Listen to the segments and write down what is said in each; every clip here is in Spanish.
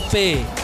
P.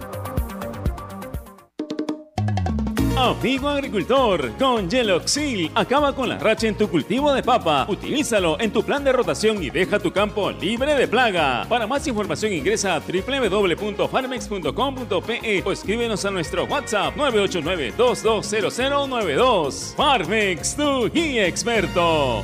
Amigo agricultor, con Geloxil acaba con la racha en tu cultivo de papa. Utilízalo en tu plan de rotación y deja tu campo libre de plaga. Para más información ingresa a www.farmex.com.pe o escríbenos a nuestro WhatsApp 989-220092. Farmex, tu guía experto.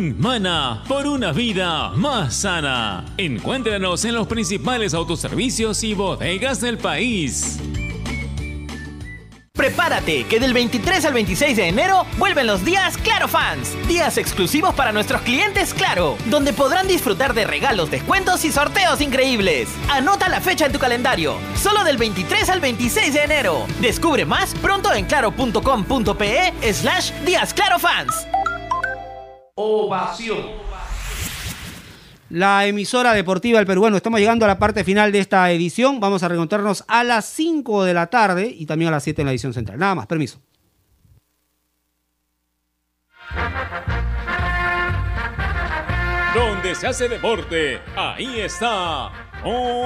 Mana por una vida más sana. Encuéntranos en los principales autoservicios y bodegas del país. Prepárate, que del 23 al 26 de enero vuelven los días Claro Fans. Días exclusivos para nuestros clientes Claro, donde podrán disfrutar de regalos, descuentos y sorteos increíbles. Anota la fecha en tu calendario, solo del 23 al 26 de enero. Descubre más pronto en claro.com.pe slash Días Claro Fans. Ovación. La emisora deportiva del Perú. Bueno, estamos llegando a la parte final de esta edición. Vamos a reencontrarnos a las 5 de la tarde y también a las 7 en la edición central. Nada más, permiso. Donde se hace deporte, ahí está. Ovación.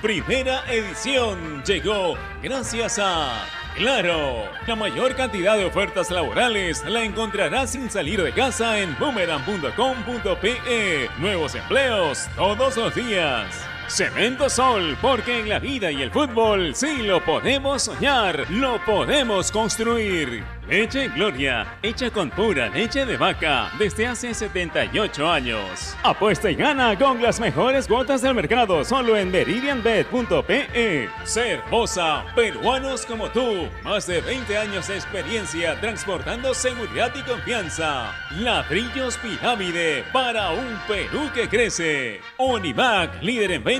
Primera edición llegó gracias a Claro, la mayor cantidad de ofertas laborales la encontrarás sin salir de casa en boomerang.com.pe. Nuevos empleos todos los días. Cemento Sol, porque en la vida y el fútbol sí lo podemos soñar, lo podemos construir. Leche Gloria, hecha con pura leche de vaca desde hace 78 años. Apuesta y gana con las mejores cuotas del mercado solo en meridianbet.pe. Cervosa, peruanos como tú, más de 20 años de experiencia transportando seguridad y confianza. Ladrillos Pirámide para un Perú que crece. Onivac, líder en venta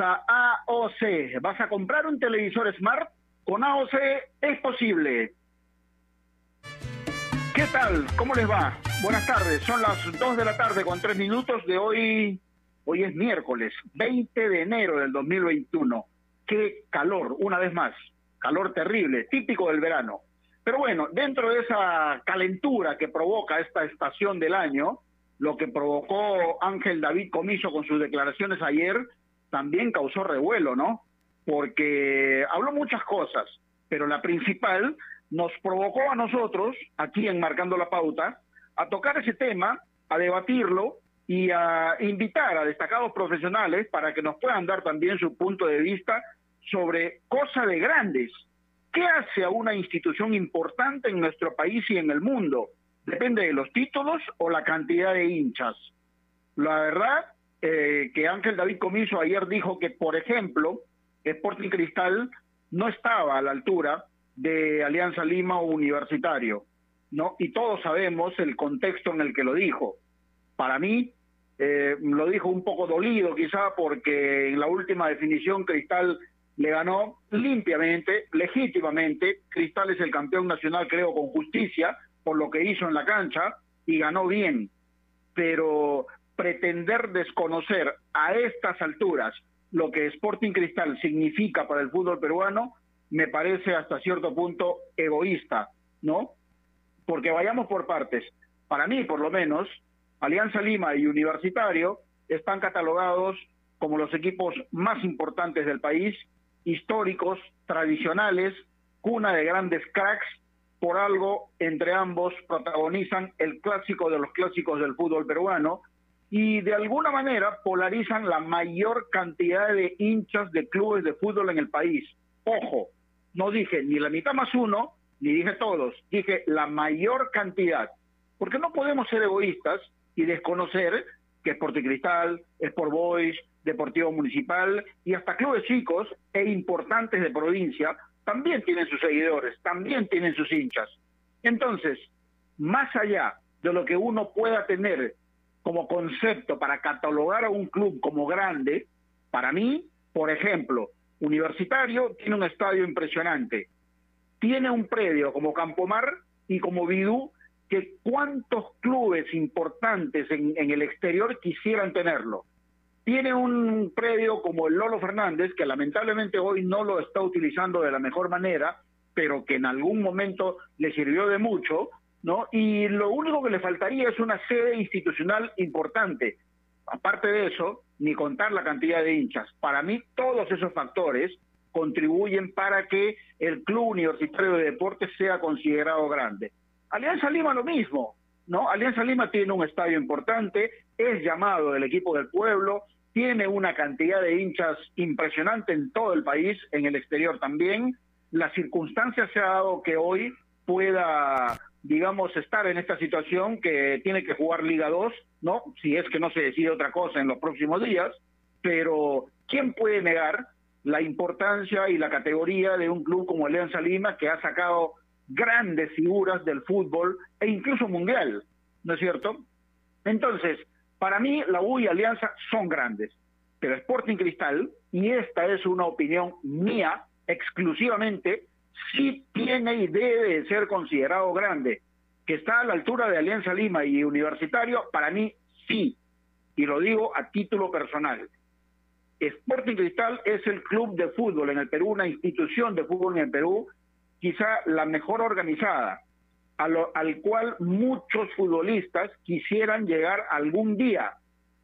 A AOC. ¿Vas a comprar un televisor Smart? Con AOC es posible. ¿Qué tal? ¿Cómo les va? Buenas tardes. Son las 2 de la tarde con 3 minutos de hoy. Hoy es miércoles, 20 de enero del 2021. Qué calor, una vez más. Calor terrible, típico del verano. Pero bueno, dentro de esa calentura que provoca esta estación del año, lo que provocó Ángel David Comiso con sus declaraciones ayer también causó revuelo, ¿no? Porque habló muchas cosas, pero la principal nos provocó a nosotros, aquí en Marcando la Pauta, a tocar ese tema, a debatirlo y a invitar a destacados profesionales para que nos puedan dar también su punto de vista sobre cosa de grandes. ¿Qué hace a una institución importante en nuestro país y en el mundo? depende de los títulos o la cantidad de hinchas. La verdad eh, que Ángel David Comiso ayer dijo que, por ejemplo, Sporting Cristal no estaba a la altura de Alianza Lima o Universitario, ¿no? Y todos sabemos el contexto en el que lo dijo. Para mí, eh, lo dijo un poco dolido quizá porque en la última definición Cristal le ganó limpiamente, legítimamente. Cristal es el campeón nacional, creo, con justicia, por lo que hizo en la cancha y ganó bien, pero pretender desconocer a estas alturas lo que Sporting Cristal significa para el fútbol peruano me parece hasta cierto punto egoísta, ¿no? Porque vayamos por partes. Para mí, por lo menos, Alianza Lima y Universitario están catalogados como los equipos más importantes del país, históricos, tradicionales, cuna de grandes cracks por algo entre ambos protagonizan el clásico de los clásicos del fútbol peruano y de alguna manera polarizan la mayor cantidad de hinchas de clubes de fútbol en el país. Ojo, no dije ni la mitad más uno, ni dije todos, dije la mayor cantidad, porque no podemos ser egoístas y desconocer que Sporting Cristal, Sport Boys, Deportivo Municipal y hasta clubes chicos e importantes de provincia también tienen sus seguidores, también tienen sus hinchas. Entonces, más allá de lo que uno pueda tener como concepto para catalogar a un club como grande, para mí, por ejemplo, Universitario tiene un estadio impresionante, tiene un predio como Campomar y como Vidú, que cuántos clubes importantes en, en el exterior quisieran tenerlo. Tiene un predio como el Lolo Fernández, que lamentablemente hoy no lo está utilizando de la mejor manera, pero que en algún momento le sirvió de mucho, ¿no? Y lo único que le faltaría es una sede institucional importante. Aparte de eso, ni contar la cantidad de hinchas. Para mí, todos esos factores contribuyen para que el Club Universitario de Deportes sea considerado grande. Alianza Lima lo mismo, ¿no? Alianza Lima tiene un estadio importante, es llamado del equipo del pueblo, tiene una cantidad de hinchas impresionante en todo el país, en el exterior también. La circunstancia se ha dado que hoy pueda, digamos, estar en esta situación que tiene que jugar Liga 2, ¿no? Si es que no se decide otra cosa en los próximos días, pero ¿quién puede negar la importancia y la categoría de un club como Alianza Lima que ha sacado grandes figuras del fútbol e incluso mundial, ¿no es cierto? Entonces, para mí, la U y Alianza son grandes, pero Sporting Cristal, y esta es una opinión mía exclusivamente, sí tiene y debe ser considerado grande. Que está a la altura de Alianza Lima y Universitario, para mí sí, y lo digo a título personal. Sporting Cristal es el club de fútbol en el Perú, una institución de fútbol en el Perú, quizá la mejor organizada, al cual muchos futbolistas quisieran llegar algún día,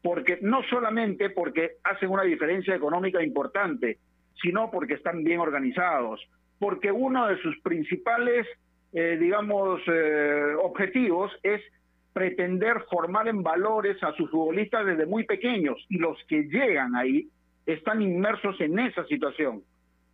porque no solamente porque hacen una diferencia económica importante, sino porque están bien organizados, porque uno de sus principales, eh, digamos, eh, objetivos es pretender formar en valores a sus futbolistas desde muy pequeños y los que llegan ahí están inmersos en esa situación.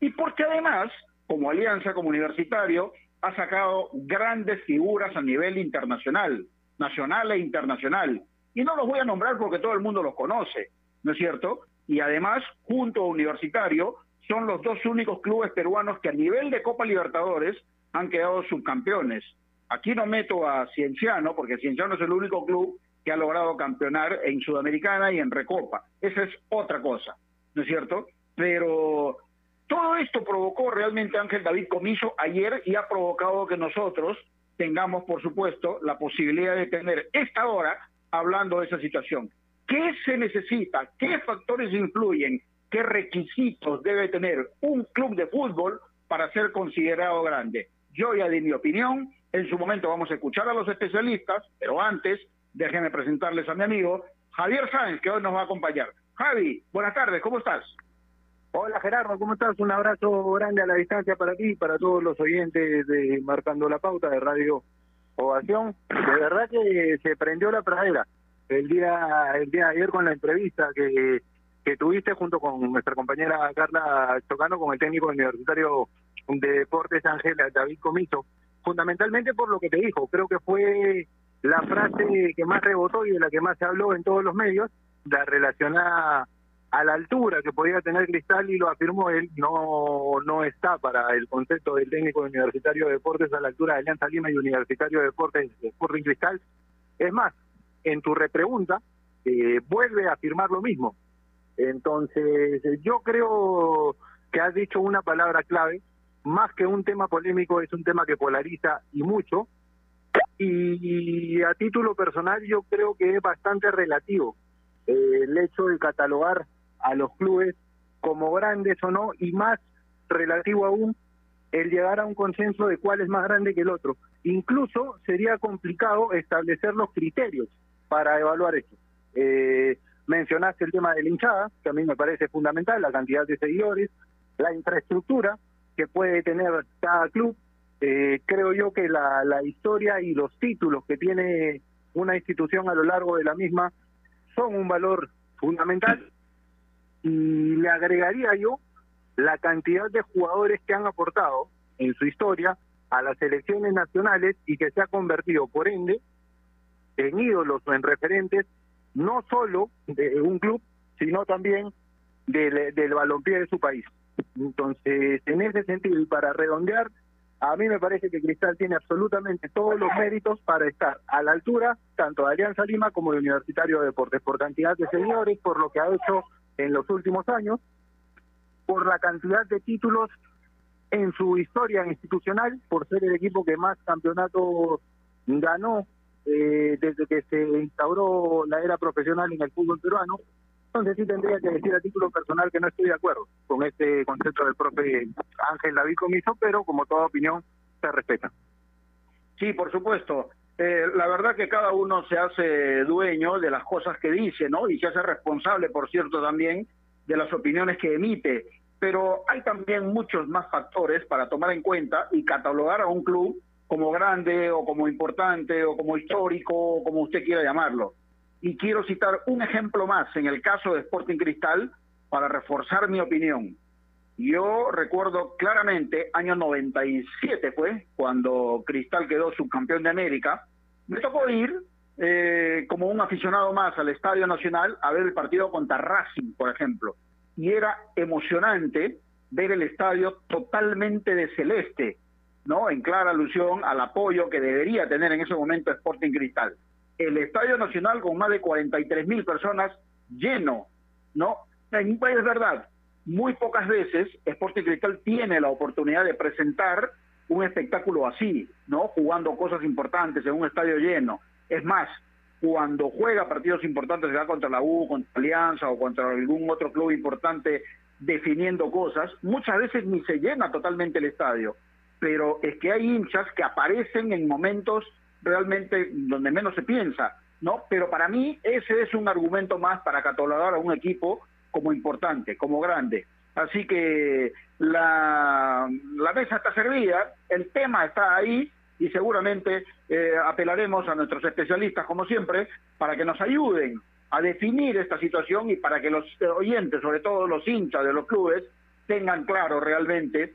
Y porque además, como alianza, como universitario, ha sacado grandes figuras a nivel internacional, nacional e internacional. Y no los voy a nombrar porque todo el mundo los conoce, ¿no es cierto? Y además, junto a Universitario, son los dos únicos clubes peruanos que a nivel de Copa Libertadores han quedado subcampeones. Aquí no meto a Cienciano, porque Cienciano es el único club que ha logrado campeonar en Sudamericana y en Recopa. Esa es otra cosa, ¿no es cierto? Pero todo esto provocó realmente Ángel David Comiso ayer y ha provocado que nosotros tengamos, por supuesto, la posibilidad de tener esta hora hablando de esa situación. ¿Qué se necesita? ¿Qué factores influyen? ¿Qué requisitos debe tener un club de fútbol para ser considerado grande? Yo ya di mi opinión, en su momento vamos a escuchar a los especialistas, pero antes déjenme presentarles a mi amigo Javier Sáenz, que hoy nos va a acompañar. Javi, buenas tardes, ¿cómo estás? Hola Gerardo, ¿cómo estás? Un abrazo grande a la distancia para ti y para todos los oyentes de Marcando la Pauta de Radio Ovación. De verdad que se prendió la pradera el día el día de ayer con la entrevista que, que tuviste junto con nuestra compañera Carla Chocano con el técnico universitario de Deportes Ángel David Comiso, fundamentalmente por lo que te dijo, creo que fue la frase que más rebotó y de la que más se habló en todos los medios, la relacionada a la altura que podía tener Cristal y lo afirmó él, no, no está para el concepto del técnico universitario de deportes a la altura de Alianza Lima y Universitario de Deportes de Sporting Cristal. Es más, en tu repregunta, eh, vuelve a afirmar lo mismo. Entonces, yo creo que has dicho una palabra clave, más que un tema polémico, es un tema que polariza y mucho, y a título personal yo creo que es bastante relativo eh, el hecho de catalogar a los clubes como grandes o no, y más relativo aún el llegar a un consenso de cuál es más grande que el otro. Incluso sería complicado establecer los criterios para evaluar esto. Eh, mencionaste el tema de la hinchada, que a mí me parece fundamental, la cantidad de seguidores, la infraestructura que puede tener cada club. Eh, creo yo que la, la historia y los títulos que tiene una institución a lo largo de la misma son un valor fundamental y le agregaría yo la cantidad de jugadores que han aportado en su historia a las elecciones nacionales y que se ha convertido, por ende, en ídolos o en referentes no solo de un club, sino también del, del balompié de su país. Entonces, en ese sentido, y para redondear, a mí me parece que Cristal tiene absolutamente todos los méritos para estar a la altura tanto de Alianza Lima como de Universitario de Deportes, por cantidad de señores, por lo que ha hecho en los últimos años, por la cantidad de títulos en su historia institucional, por ser el equipo que más campeonatos ganó eh, desde que se instauró la era profesional en el fútbol peruano, entonces sí tendría que decir a título personal que no estoy de acuerdo con este concepto del profe Ángel David Comiso, pero como toda opinión se respeta. Sí, por supuesto. Eh, la verdad que cada uno se hace dueño de las cosas que dice, ¿no? Y se hace responsable, por cierto, también de las opiniones que emite. Pero hay también muchos más factores para tomar en cuenta y catalogar a un club como grande o como importante o como histórico o como usted quiera llamarlo. Y quiero citar un ejemplo más en el caso de Sporting Cristal para reforzar mi opinión. Yo recuerdo claramente, año 97 fue, cuando Cristal quedó subcampeón de América, me tocó ir eh, como un aficionado más al Estadio Nacional a ver el partido contra Racing, por ejemplo. Y era emocionante ver el estadio totalmente de celeste, ¿no? En clara alusión al apoyo que debería tener en ese momento Sporting Cristal el Estadio Nacional con más de 43 mil personas lleno, ¿no? Es verdad, muy pocas veces Sporting Cristal tiene la oportunidad de presentar un espectáculo así, ¿no? Jugando cosas importantes en un estadio lleno. Es más, cuando juega partidos importantes, sea contra la U, contra Alianza o contra algún otro club importante definiendo cosas, muchas veces ni se llena totalmente el estadio. Pero es que hay hinchas que aparecen en momentos realmente donde menos se piensa, ¿no? Pero para mí ese es un argumento más para catalogar a un equipo como importante, como grande. Así que la, la mesa está servida, el tema está ahí y seguramente eh, apelaremos a nuestros especialistas, como siempre, para que nos ayuden a definir esta situación y para que los oyentes, sobre todo los hinchas de los clubes, tengan claro realmente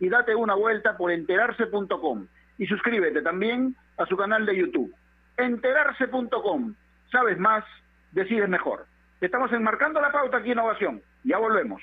y date una vuelta por enterarse.com y suscríbete también a su canal de YouTube. Enterarse.com. Sabes más, decides mejor. Estamos enmarcando la pauta aquí en Innovación. Ya volvemos.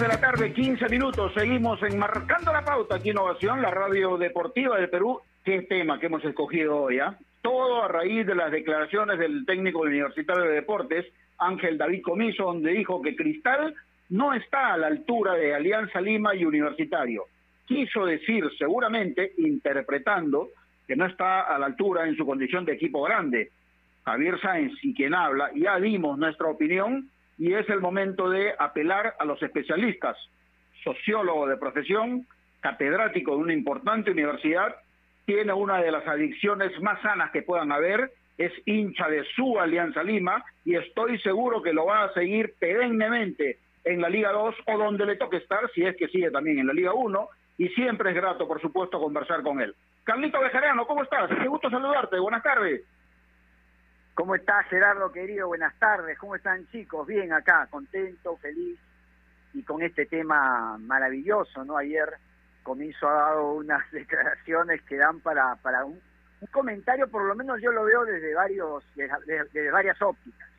De la tarde, 15 minutos. Seguimos enmarcando la pauta aquí Innovación, la radio deportiva del Perú. ¿Qué tema que hemos escogido hoy? ah? Todo a raíz de las declaraciones del técnico universitario de deportes, Ángel David Comiso, donde dijo que Cristal no está a la altura de Alianza Lima y Universitario. Quiso decir, seguramente, interpretando, que no está a la altura en su condición de equipo grande. Javier Sáenz, y quien habla, ya dimos nuestra opinión y es el momento de apelar a los especialistas, sociólogo de profesión, catedrático de una importante universidad, tiene una de las adicciones más sanas que puedan haber, es hincha de su Alianza Lima y estoy seguro que lo va a seguir perennemente en la Liga 2 o donde le toque estar, si es que sigue también en la Liga 1, y siempre es grato, por supuesto, conversar con él. Carlito Bejarano, ¿cómo estás? Qué gusto saludarte, buenas tardes. ¿Cómo estás, Gerardo, querido? Buenas tardes. ¿Cómo están, chicos? Bien acá, contento, feliz y con este tema maravilloso, ¿no? Ayer Comiso ha dado unas declaraciones que dan para, para un, un comentario, por lo menos yo lo veo desde, varios, desde, desde varias ópticas.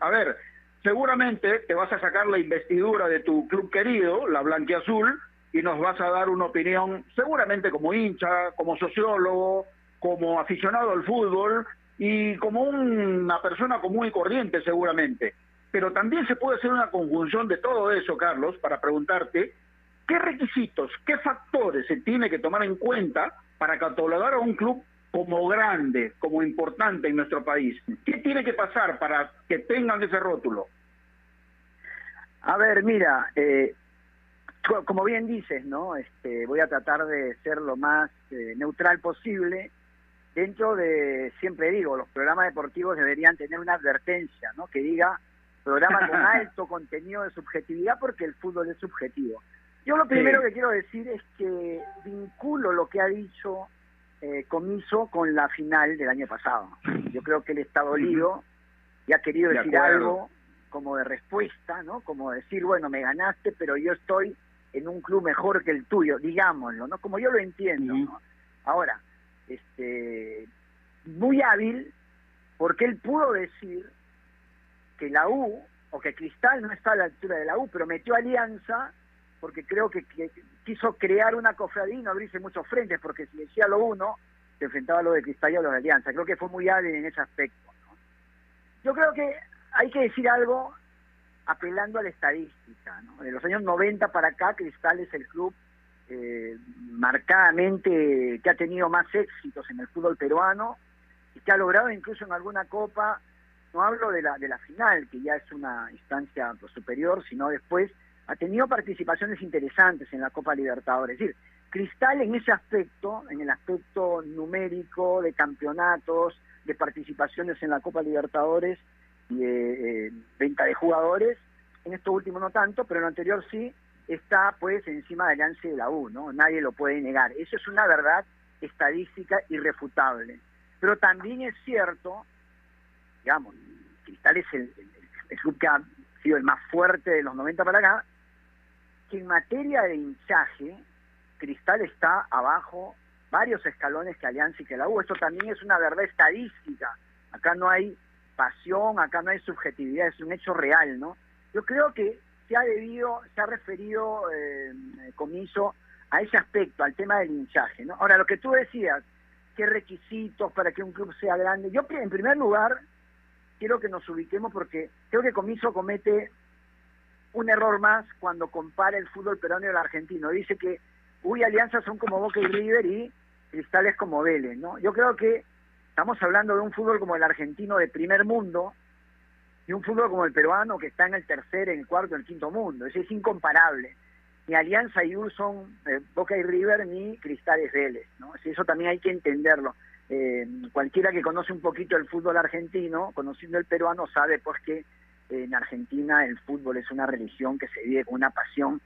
A ver, seguramente te vas a sacar la investidura de tu club querido, la Blanquiazul, y nos vas a dar una opinión, seguramente como hincha, como sociólogo, como aficionado al fútbol y como una persona común y corriente seguramente. Pero también se puede hacer una conjunción de todo eso, Carlos, para preguntarte qué requisitos, qué factores se tiene que tomar en cuenta para catalogar a un club como grande, como importante en nuestro país. ¿Qué tiene que pasar para que tengan ese rótulo? A ver, mira, eh, como bien dices, ¿no? Este, voy a tratar de ser lo más eh, neutral posible dentro de, siempre digo, los programas deportivos deberían tener una advertencia, ¿no? Que diga programa con alto contenido de subjetividad porque el fútbol es subjetivo. Yo lo primero que quiero decir es que vinculo lo que ha dicho eh, Comiso con la final del año pasado. Yo creo que él está dolido y ha querido decir algo como de respuesta, ¿no? Como decir, bueno, me ganaste, pero yo estoy en un club mejor que el tuyo, digámoslo, ¿no? Como yo lo entiendo, ¿no? Ahora, este, muy hábil porque él pudo decir que la U o que Cristal no está a la altura de la U, pero metió alianza porque creo que, quiso crear una cofradía y no abrirse muchos frentes, porque si decía lo uno, se enfrentaba a lo de Cristal y a lo de Alianza. Creo que fue muy hábil en ese aspecto. Yo creo que hay que decir algo apelando a la estadística. De los años 90 para acá, Cristal es el club eh, marcadamente que ha tenido más éxitos en el fútbol peruano y que ha logrado incluso en alguna copa, no hablo de la, de la final, que ya es una instancia pues, superior, sino después ha tenido participaciones interesantes en la Copa Libertadores. Es decir, Cristal en ese aspecto, en el aspecto numérico de campeonatos, de participaciones en la Copa Libertadores y de eh, venta de jugadores, en esto último no tanto, pero en lo anterior sí, está pues encima de Alianza y de la U, ¿no? Nadie lo puede negar. Eso es una verdad estadística irrefutable. Pero también es cierto, digamos, Cristal es el, el club que ha sido el más fuerte de los 90 para acá, que en materia de hinchaje, Cristal está abajo varios escalones que Alianza y que la U. Esto también es una verdad estadística. Acá no hay pasión, acá no hay subjetividad, es un hecho real, ¿no? Yo creo que se ha debido, se ha referido eh, Comiso a ese aspecto, al tema del hinchaje, ¿no? Ahora, lo que tú decías, qué requisitos para que un club sea grande. Yo, en primer lugar, quiero que nos ubiquemos porque creo que Comiso comete un error más cuando compara el fútbol peruano y el argentino. Dice que, uy, alianzas son como Boca y River y cristales como Vélez, ¿no? Yo creo que estamos hablando de un fútbol como el argentino de primer mundo y un fútbol como el peruano que está en el tercer, en el cuarto, en el quinto mundo. Es, es incomparable. Ni Alianza y UR son eh, Boca y River ni Cristales Vélez, ¿no? eso también hay que entenderlo. Eh, cualquiera que conoce un poquito el fútbol argentino, conociendo el peruano, sabe pues que en Argentina el fútbol es una religión que se vive con una pasión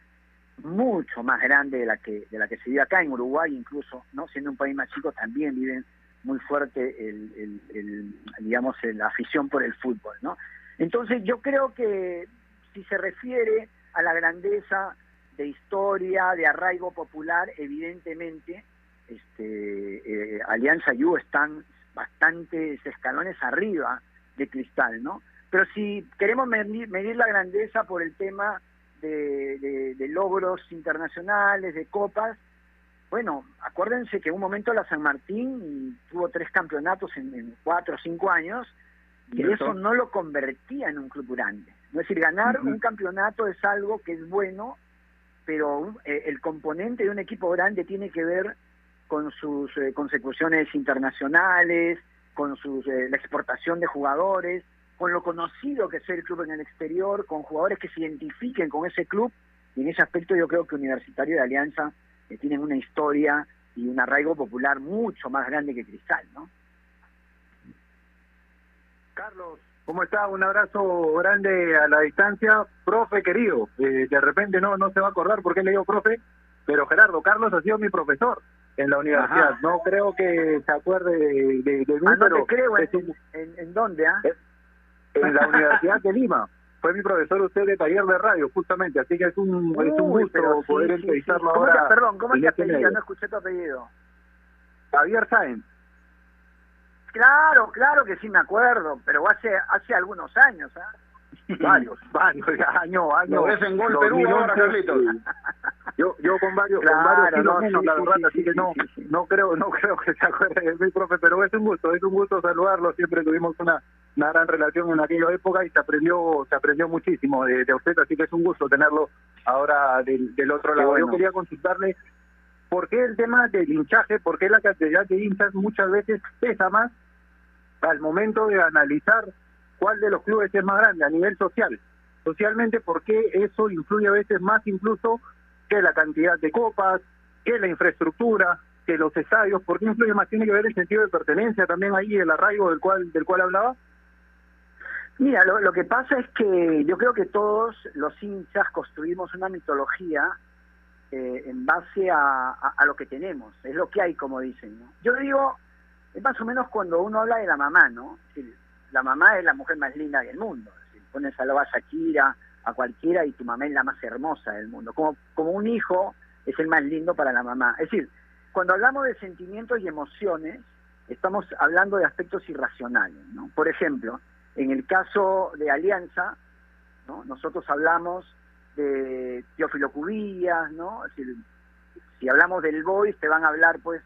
mucho más grande de la que de la que se vive acá en Uruguay incluso no siendo un país más chico también viven muy fuerte el, el, digamos la afición por el fútbol no entonces yo creo que si se refiere a la grandeza de historia de arraigo popular evidentemente este eh, Alianza y U están bastantes escalones arriba de Cristal no pero si queremos medir, medir la grandeza por el tema de, logros internacionales, de copas. Bueno, acuérdense que en un momento la San Martín tuvo tres campeonatos en, cuatro o cinco años y eso no lo convertía en un club grande. Es decir, ganar un campeonato es algo que es bueno, pero eh, el componente de un equipo grande tiene que ver con sus eh, consecuciones internacionales, con sus, eh, la exportación de jugadores, con lo conocido que es el club en el exterior, con jugadores que se identifiquen con ese club, y en ese aspecto yo creo que Universitario de Alianza eh, tienen una historia y un arraigo popular mucho más grande que Cristal, ¿no? Carlos, ¿cómo está? Un abrazo grande a la distancia. Profe querido, eh, de repente no, no se va a acordar por qué le digo profe, pero Gerardo, Carlos ha sido mi profesor en la universidad. No creo que se acuerde de, de, mí, ah, no te creo. ¿En, en, dónde? Ah? Eh, en la Universidad de Lima. Fue mi profesor usted de taller de radio, justamente, así que es un, es un gusto poder entrevistarlo ahora. perdón, ¿cómo es tu este apellido? No escuché tu apellido. Javier Sáenz. Claro, claro que sí me acuerdo, pero hace hace algunos años, ¿ah? varios, varios, año, año. Lo ves en Gol Perú ahora, Carlitos. Yo, yo con varios, con varios no, menos, la verdad, así que no, no creo, no creo que se acuerde de mi profe, pero es un gusto, es un gusto saludarlo, siempre tuvimos una, una gran relación en aquella época y se aprendió, se aprendió muchísimo de, usted, así que es un gusto tenerlo ahora del, del otro lado. Yo quería consultarle por qué el tema del hinchaje, por qué la cantidad de hinchas muchas veces pesa más al momento de analizar cuál de los clubes es más grande a nivel social. Socialmente, ¿por qué eso influye a veces más incluso que la cantidad de copas, que la infraestructura, que los estadios? ¿Por qué influye más? ¿Tiene que ver el sentido de pertenencia también ahí, el arraigo del cual, del cual hablaba? Mira, lo, lo que pasa es que yo creo que todos los hinchas construimos una mitología eh, en base a, a, lo que tenemos, es lo que hay, como dicen. Yo digo, más o menos cuando uno habla de la mamá, ¿no? la mamá es la mujer más linda del mundo. Si pones a la Shakira, a cualquiera, y tu mamá es la más hermosa del mundo. Como, como un hijo es el más lindo para la mamá. Es decir, cuando hablamos de sentimientos y emociones, estamos hablando de aspectos irracionales, ¿no? Por ejemplo, en el caso de Alianza, ¿no? nosotros hablamos de Teófilo Cubillas, ¿no? Es decir, si hablamos del Boys, te van a hablar, pues,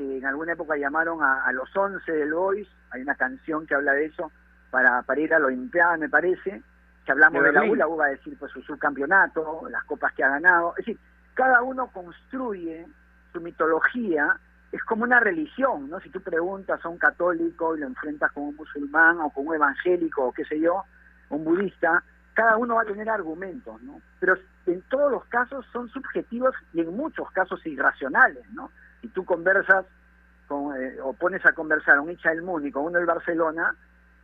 que en alguna época llamaron a, los 11 del Boys, hay una canción que habla de eso, para, para ir a la Olimpiada, me parece, que hablamos de, la U, la U va a decir, pues, su subcampeonato, las copas que ha ganado, es decir, cada uno construye su mitología es como una religión, ¿no? Si tú preguntas a un católico y lo enfrentas con un musulmán o con un evangélico o qué sé yo, un budista, cada uno va a tener argumentos, ¿no? Pero en todos los casos son subjetivos y en muchos casos irracionales, ¿no? Si tú conversas con, eh, o pones a conversar un hincha del Muni con uno del Barcelona,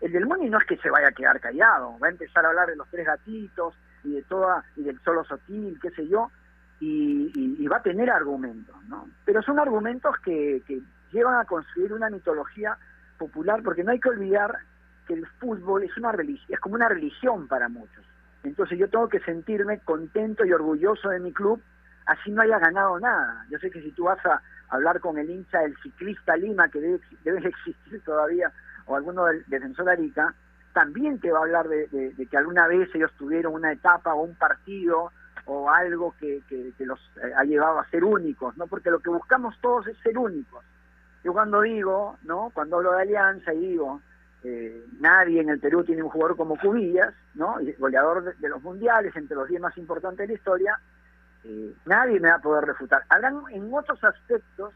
el del Muni no es que se vaya a quedar callado, va a empezar a hablar de los tres gatitos, y de toda y del solo sotil, qué sé yo, y, y- y va a tener argumentos, ¿no? Pero son argumentos que, que llevan a construir una mitología popular, porque no hay que olvidar que el fútbol es una religión, es como una religión para muchos. Entonces yo tengo que sentirme contento y orgulloso de mi club, así no haya ganado nada. Yo sé que si tú vas a hablar con el hincha del ciclista Lima, que debe, debe existir todavía, o alguno del defensor Arica, también te va a hablar de, de- de que alguna vez ellos tuvieron una etapa o un partido o algo que, que- los eh, ha llevado a ser únicos, ¿no? Porque lo que buscamos todos es ser únicos. Yo cuando digo, ¿no? Cuando hablo de alianza y digo, eh, nadie en el Perú tiene un jugador como Cubillas, ¿no? Goleador de, de los mundiales, entre los 10 más importantes de la historia, eh, nadie me va a poder refutar. Habrán en otros aspectos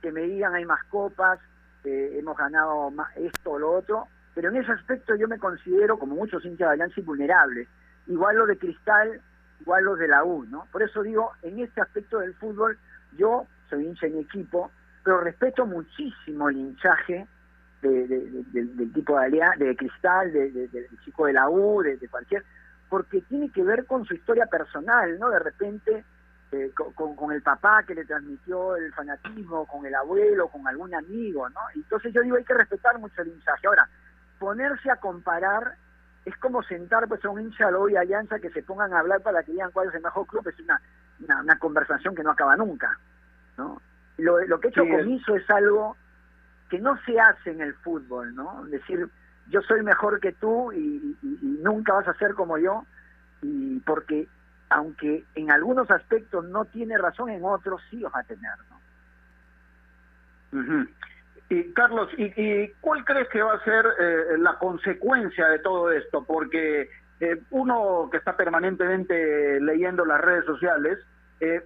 que me digan hay más copas, eh, hemos ganado esto o lo otro, pero en ese aspecto yo me considero, como muchos hinchas de Alianza, invulnerable. Igual lo de Cristal, igual lo de la U, ¿no? Por eso digo, en este aspecto del fútbol, yo soy hincha mi equipo, pero respeto muchísimo el hinchaje de- de- de- del- tipo de, de Cristal, de- de- del chico de la U, de cualquier, porque tiene que ver con su historia personal, ¿no? De repente, eh, con, con- con el papá que le transmitió el fanatismo, con el abuelo, con algún amigo, ¿no? Entonces yo digo, hay que respetar mucho el hinchaje. Ahora, ponerse a comparar es como sentar pues a un hincha de y Alianza que se pongan a hablar para que digan cuál es el mejor club, es una, una, una conversación que no acaba nunca, ¿no? Lo, lo que ha hecho Sí, es- Comiso es algo que no se hace en el fútbol, ¿no? Decir, yo soy mejor que tú y, nunca vas a ser como yo, y porque aunque en algunos aspectos no tiene razón, en otros sí los va a tener, ¿no? Y Carlos, ¿y, y cuál crees que va a ser eh, la consecuencia de todo esto? Porque eh, uno que está permanentemente leyendo las redes sociales, eh,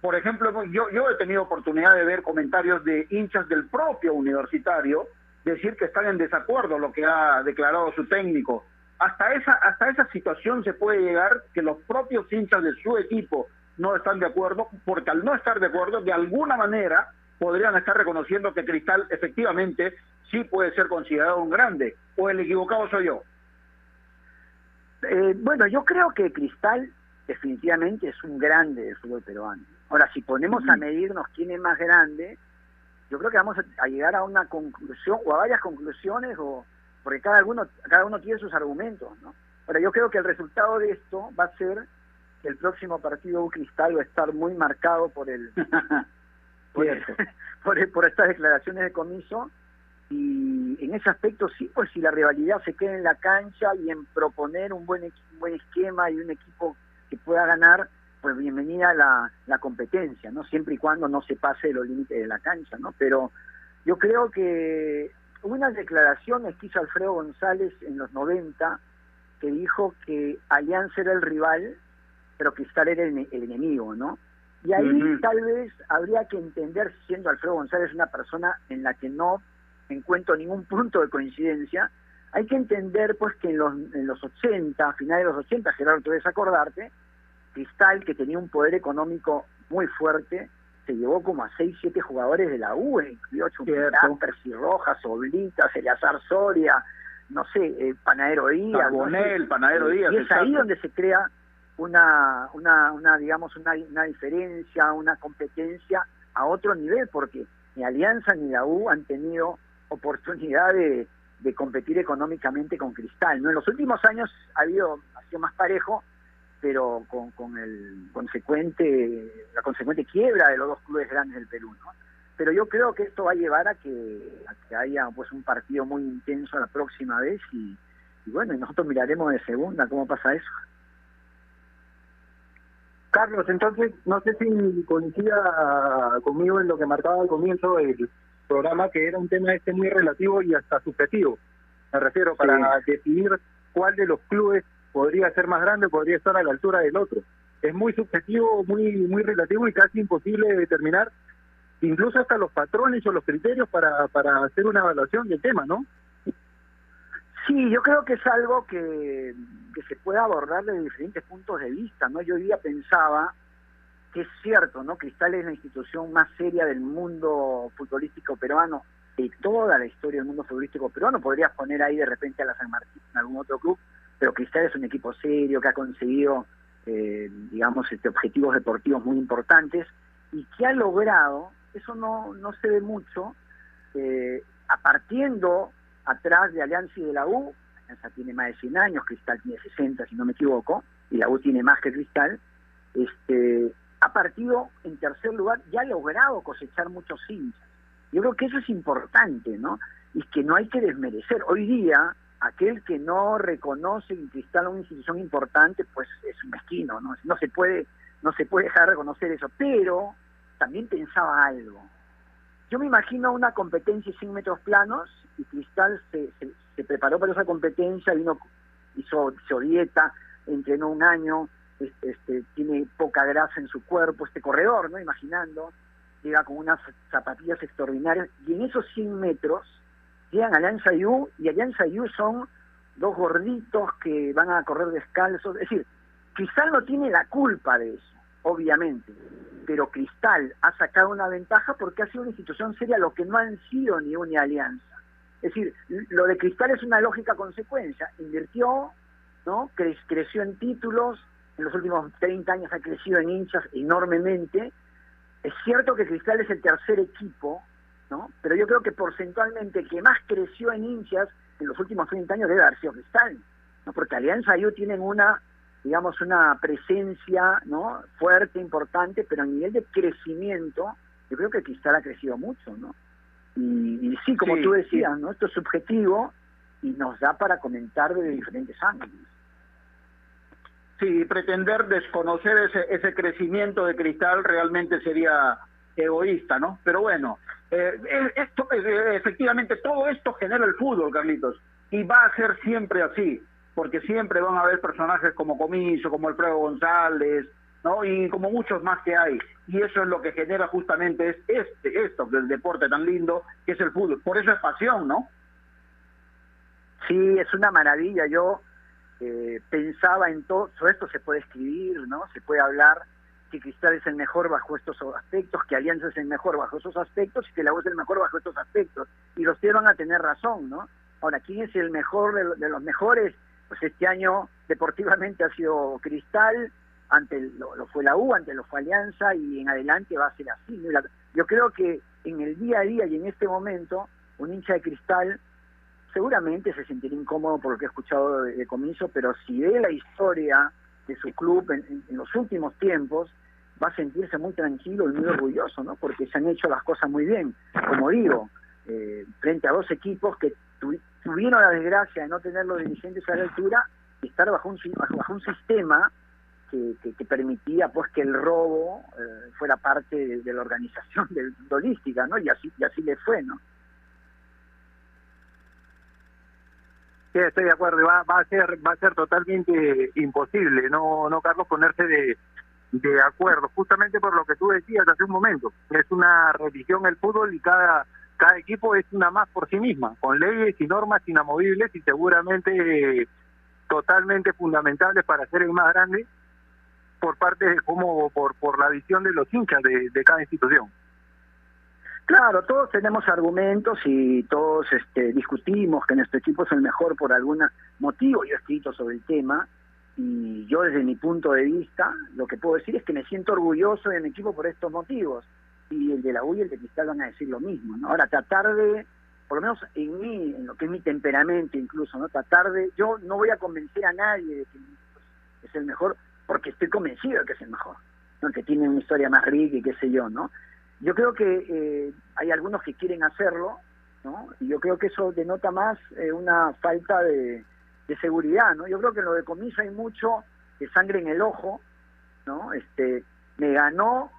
por ejemplo, yo, yo he tenido oportunidad de ver comentarios de hinchas del propio universitario decir que están en desacuerdo lo que ha declarado su técnico. Hasta esa, hasta esa situación se puede llegar que los propios hinchas de su equipo no están de acuerdo, porque al no estar de acuerdo, de alguna manera podrían estar reconociendo que Cristal efectivamente sí puede ser considerado un grande. ¿O el equivocado soy yo? Eh, bueno, yo creo que Cristal definitivamente es un grande del fútbol peruano. Ahora, si ponemos a medirnos quién es más grande, yo creo que vamos a, llegar a una conclusión o a varias conclusiones, o porque cada uno, cada uno tiene sus argumentos, ¿no? Ahora, yo creo que el resultado de esto va a ser que el próximo partido U Cristal va a estar muy marcado por el por, el- por, el- por estas declaraciones de comiso y en ese aspecto sí, pues si la rivalidad se queda en la cancha y en proponer un buen, un buen esquema y un equipo que pueda ganar, pues bienvenida la, la competencia, ¿no? Siempre y cuando no se pase los límites de la cancha, ¿no? Pero yo creo que hubo unas declaraciones que hizo Alfredo González en los 90 que dijo que Alianza era el rival, pero Cristal era el, el enemigo, ¿no? Y ahí tal vez habría que entender, siendo Alfredo González una persona en la que no encuentro ningún punto de coincidencia, hay que entender pues que en los, en los 80, a finales de los 80, Gerardo, tú debes acordarte, Cristal, que tenía un poder económico muy fuerte, se llevó como a 6, 7 jugadores de la U, incluido Chumpetán, Percy Rojas, Oblitas, Eleazar Soria, no sé, eh, Panadero Díaz. Carbonell, no sé. Panadero Díaz, Y es ahí donde se crea una, una, una digamos, una, una diferencia, una competencia a otro nivel, porque ni Alianza ni la U han tenido oportunidad de, de competir económicamente con Cristal. ¿no? En los últimos años ha habido, ha sido más parejo, pero con, con el consecuente, la consecuente quiebra de los dos clubes grandes del Perú, ¿no? Pero yo creo que esto va a llevar a que, a que haya pues un partido muy intenso la próxima vez y, y bueno, y nosotros miraremos de segunda cómo pasa eso. Carlos, entonces, no sé si coincida conmigo en lo que marcaba al comienzo del programa, que era un tema este muy relativo y hasta subjetivo. Me refiero, para definir cuál de los clubes podría ser más grande, podría estar a la altura del otro. Es muy subjetivo, muy muy relativo y casi imposible de determinar, incluso hasta los patrones o los criterios para, para hacer una evaluación del tema, ¿no? Sí, yo creo que es algo que, que se puede abordar desde diferentes puntos de vista, ¿no? Yo hoy día pensaba que es cierto, ¿no? Cristal es la institución más seria del mundo futbolístico peruano, de toda la historia del mundo futbolístico peruano. Podrías poner ahí de repente a la San Martín en algún otro club, pero Cristal es un equipo serio que ha conseguido, eh, digamos, este, objetivos deportivos muy importantes y que ha logrado, eso no, no se ve mucho, eh, apartiendo atrás de Alianza y de la U, Alianza tiene más de 100 años, Cristal tiene 60 si no me equivoco, y la U tiene más que Cristal, este, ha partido en tercer lugar y ha logrado cosechar muchos hinchas. Yo creo que eso es importante, ¿no? Y que no hay que desmerecer. Hoy día, aquel que no reconoce que Cristal una institución importante, pues es un mezquino, ¿no? No se puede, no se puede dejar de reconocer eso. Pero también pensaba algo. Yo me imagino una competencia de 100 metros planos y Cristal se, se, preparó para esa competencia, vino, hizo, hizo dieta, entrenó un año, este, tiene poca grasa en su cuerpo, este corredor, ¿no? Imaginando, llega con unas zapatillas extraordinarias y en esos 100 metros llegan Alianza U y Alianza U son dos gorditos que van a correr descalzos, es decir, Cristal no tiene la culpa de eso, obviamente, pero Cristal ha sacado una ventaja porque ha sido una institución seria lo que no han sido ni una alianza. Es decir, lo de Cristal es una lógica consecuencia. Invirtió, ¿no? creció en títulos, en los últimos 30 años ha crecido en hinchas enormemente. Es cierto que Cristal es el tercer equipo, ¿no? Pero yo creo que porcentualmente el que más creció en hinchas en los últimos 30 años debe haber sido Cristal, ¿no? Porque Alianza y U tienen una digamos, una presencia ¿no? fuerte, importante, pero a nivel de crecimiento, yo creo que Cristal ha crecido mucho, ¿no? Y, sí, como tú decías, ¿no? Esto es subjetivo y nos da para comentar de diferentes ángulos. Sí, pretender desconocer ese, ese crecimiento de Cristal realmente sería egoísta, ¿no? Pero bueno, eh, eh esto, eh, efectivamente todo esto genera el fútbol, Carlitos, y va a ser siempre así porque siempre van a haber personajes como Comiso, como Alfredo González, ¿no? Y como muchos más que hay. Y eso es lo que genera justamente es este, esto del deporte tan lindo que es el fútbol. Por eso es pasión, ¿no? Sí, es una maravilla. Yo eh, pensaba en todo, esto se puede escribir, ¿no? Se puede hablar que Cristal es el mejor bajo estos aspectos, que Alianza es el mejor bajo esos aspectos y que la U es el mejor bajo estos aspectos. Y los dieron a tener razón, ¿no? Ahora, ¿quién es el mejor de los mejores? pues este año deportivamente ha sido Cristal, ante lo, fue la U, ante lo fue Alianza y en adelante va a ser así. Yo creo que en el día a día y en este momento, un hincha de Cristal seguramente se sentirá incómodo por lo que he escuchado de, comienzo, pero si ve la historia de su club en, los últimos tiempos, va a sentirse muy tranquilo y muy orgulloso, ¿no? Porque se han hecho las cosas muy bien. Como digo, eh, frente a dos equipos que tuvieron la desgracia de no tener los dirigentes a la altura y estar bajo un, bajo un sistema que, que, permitía pues que el robo eh, fuera parte de, la organización de, ¿no? Y así, y así le fue, ¿no? Sí, estoy de acuerdo, va, va a ser va a ser totalmente imposible, no no Carlos ponerse de, de acuerdo, justamente por lo que tú decías hace un momento, es una religión el fútbol y cada cada equipo es una más por sí misma, con leyes y normas inamovibles y seguramente totalmente fundamentales para ser el más grande por parte de como por por la visión de los hinchas de, de cada institución. Claro, todos tenemos argumentos y todos este, discutimos que nuestro equipo es el mejor por algún motivo. Yo he escrito sobre el tema y yo desde mi punto de vista lo que puedo decir es que me siento orgulloso de mi equipo por estos motivos y el de la U y el de Cristal van a decir lo mismo, ¿no? Ahora, tratar de, por lo menos en mí, en lo que es mi temperamento incluso, ¿no? Tratar de, yo no voy a convencer a nadie de que es el mejor, porque estoy convencido de que es el mejor, ¿no? Que tiene una historia más rica y qué sé yo, ¿no? Yo creo que eh, hay algunos que quieren hacerlo, ¿no? Y yo creo que eso denota más eh, una falta de, de seguridad, ¿no? Yo creo que en lo de comiso hay mucho de sangre en el ojo, ¿no? Este, me ganó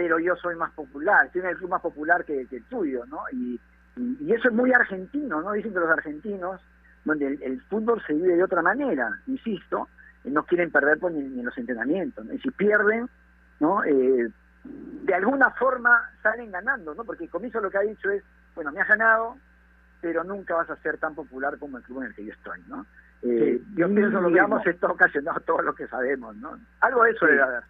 pero yo soy más popular, tiene el club más popular que, el tuyo, ¿no? Y, y, eso es muy argentino, ¿no? Dicen que los argentinos, donde el, fútbol se vive de otra manera, insisto, no quieren perder pues, ni, en los entrenamientos, ¿no? Y si pierden, ¿no? Eh, de alguna forma salen ganando, ¿no? Porque el comienzo lo que ha dicho es, bueno, me has ganado, pero nunca vas a ser tan popular como el club en el que yo estoy, ¿no? Eh, yo pienso, lo digamos, esto ocasionado todo lo que sabemos, ¿no? Algo de eso debe haber.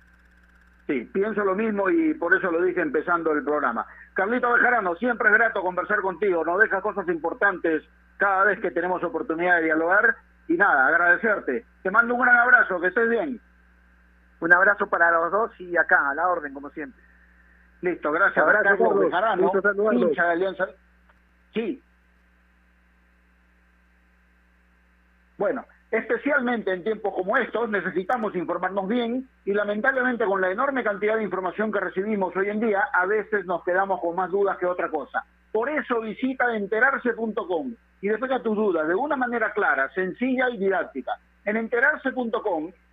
Sí, pienso lo mismo y por eso lo dije empezando el programa. Carlito Bejarano, siempre es grato conversar contigo, nos deja cosas importantes cada vez que tenemos oportunidad de dialogar y nada, agradecerte. Te mando un gran abrazo, que estés bien. Un abrazo para los dos y acá, a la orden, como siempre. Listo, gracias. Abrazo, Carlos. Bejarano, hincha de Alianza. Sí. Bueno, especialmente en tiempos como estos necesitamos informarnos bien y lamentablemente con la enorme cantidad de información que recibimos hoy en día, a veces nos quedamos con más dudas que otra cosa. Por eso visita enterarse.com y despeja tus dudas de una manera clara, sencilla y didáctica. En enterarse.com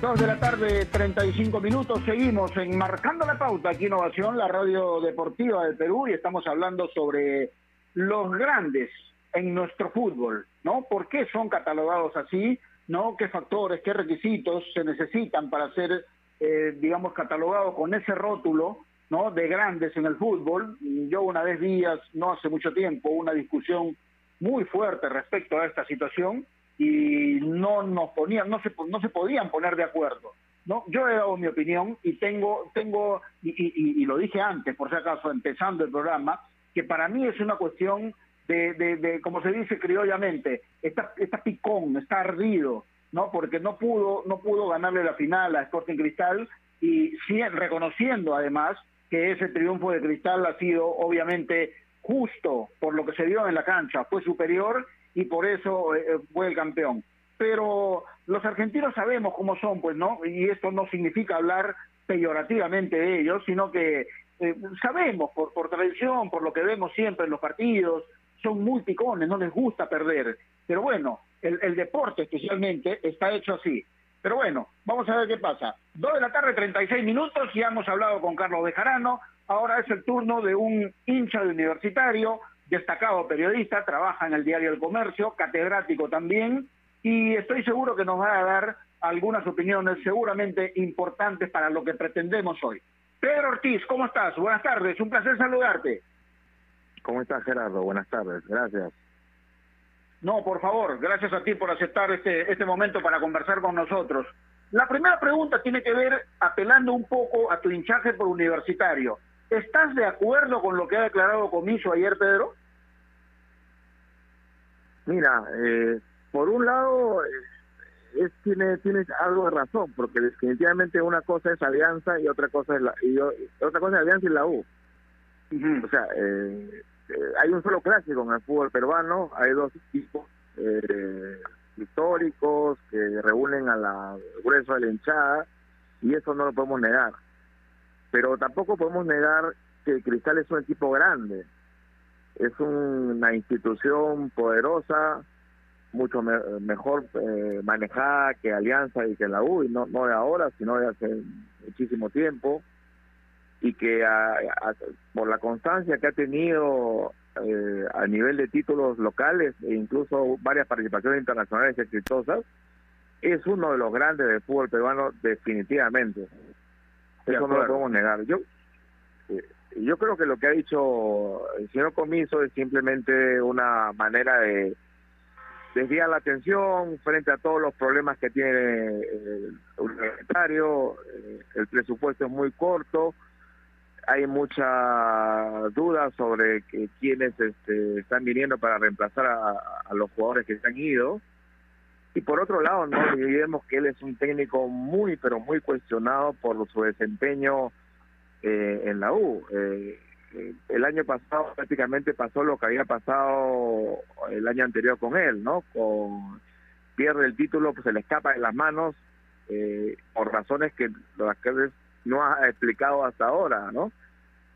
Dos de la tarde, 35 minutos. Seguimos en Marcando la Pauta aquí Innovación, la radio deportiva del Perú, y estamos hablando sobre los grandes en nuestro fútbol, ¿no? ¿Por qué son catalogados así? ¿No? ¿Qué factores, qué requisitos se necesitan para ser, eh, digamos, catalogados con ese rótulo, ¿no? De grandes en el fútbol. Yo una vez vi, no hace mucho tiempo, una discusión muy fuerte respecto a esta situación y no nos ponían, no se, no se podían poner de acuerdo. No, yo he dado mi opinión y tengo, tengo y, y- lo dije antes, por si acaso, empezando el programa, que para mí es una cuestión de, de, de, como se dice criollamente, está, está picón, está ardido, ¿no? Porque no pudo, no pudo ganarle la final a Sporting Cristal y sí, reconociendo además que ese triunfo de Cristal ha sido obviamente justo por lo que se vio en la cancha, fue superior y por eso eh, fue el campeón. Pero los argentinos sabemos cómo son, pues, ¿no? Y esto no significa hablar peyorativamente de ellos, sino que eh, sabemos por, por tradición, por lo que vemos siempre en los partidos, son muy picones, no les gusta perder. Pero bueno, el, el deporte especialmente está hecho así. Pero bueno, vamos a ver qué pasa. Dos de la tarde, 36 minutos, ya hemos hablado con Carlos Bejarano, ahora es el turno de un hincha de universitario, destacado periodista, trabaja en el diario El Comercio, catedrático también, y estoy seguro que nos va a dar algunas opiniones seguramente importantes para lo que pretendemos hoy. Pedro Ortiz, ¿cómo estás? Buenas tardes, un placer saludarte. ¿Cómo estás, Gerardo? Buenas tardes, gracias. No, por favor, gracias a ti por aceptar este, este momento para conversar con nosotros. La primera pregunta tiene que ver, apelando un poco a tu hinchaje por universitario. ¿Estás de acuerdo con lo que ha declarado Comiso ayer, Pedro? Mira, eh, por un lado, eh, es, tiene, tiene algo de razón, porque definitivamente una cosa es Alianza y otra cosa es la, y, otra cosa es Alianza y la U. O sea, eh, eh, hay un solo clásico en el fútbol peruano, hay dos equipos eh, históricos que reúnen a la grueso de la hinchada y eso no lo podemos negar. Pero tampoco podemos negar que Cristal es un equipo grande, es una institución poderosa, mucho me- mejor eh, manejada que Alianza y que la U, y no, no de ahora, sino de hace muchísimo tiempo, y que a- a- por la constancia que ha tenido eh, a nivel de títulos locales e incluso varias participaciones internacionales exitosas, es uno de los grandes del fútbol peruano definitivamente. Eso no lo podemos negar. Yo eh, yo creo que lo que ha dicho el señor Comiso es simplemente una manera de desviar la atención frente a todos los problemas que tiene el universitario. Eh, el presupuesto es muy corto hay mucha duda sobre que quienes este, están viniendo para reemplazar a, los jugadores que se han ido. Y por otro lado, no olvidemos que él es un técnico muy, pero muy cuestionado por su desempeño eh, en la U. Eh, eh, el año pasado prácticamente pasó lo que había pasado el año anterior con él, ¿no? Con pierde el título, pues se le escapa de las manos por razones que los no ha explicado hasta ahora, ¿no?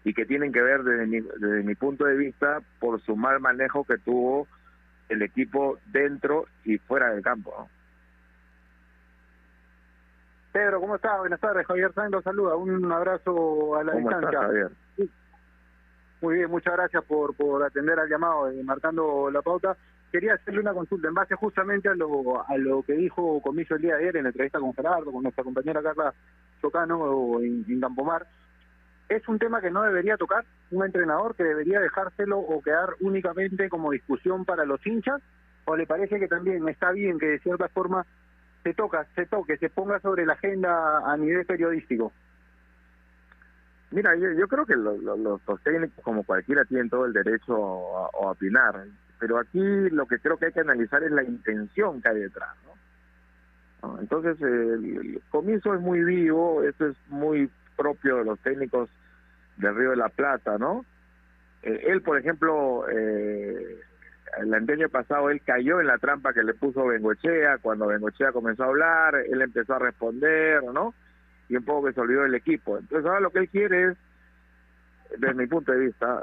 Y que tienen que ver desde mi, desde mi punto de vista por su mal manejo que tuvo el equipo dentro y fuera del campo. Pedro, ¿cómo estás? Buenas tardes, Javier Sánchez saluda. Un abrazo a la ¿Cómo distancia. Estás, Javier? Muy bien, muchas gracias por, por atender al llamado y marcando la pauta. Quería hacerle una consulta en base justamente a lo, a lo que dijo Comiso el día de ayer en la entrevista con Gerardo, con nuestra compañera Carla Chocano en, en Campomar. ¿Es un tema que no debería tocar un entrenador, que debería dejárselo o quedar únicamente como discusión para los hinchas? ¿O le parece que también está bien que de cierta forma se toca, se toque, se ponga sobre la agenda a nivel periodístico? Mira, yo, creo que los, técnicos, como cualquiera, tienen todo el derecho a, opinar, pero aquí lo que creo que hay que analizar es la intención que hay detrás. ¿no? Entonces, el, comienzo es muy vivo, esto es muy propio de los técnicos del Río de la Plata, ¿no? Eh, él, por ejemplo, eh, el año pasado él cayó en la trampa que le puso Bengochea, cuando Bengochea comenzó a hablar, él empezó a responder, ¿no? Y un poco que se olvidó del equipo. Entonces ahora lo que él quiere es, desde mi punto de vista,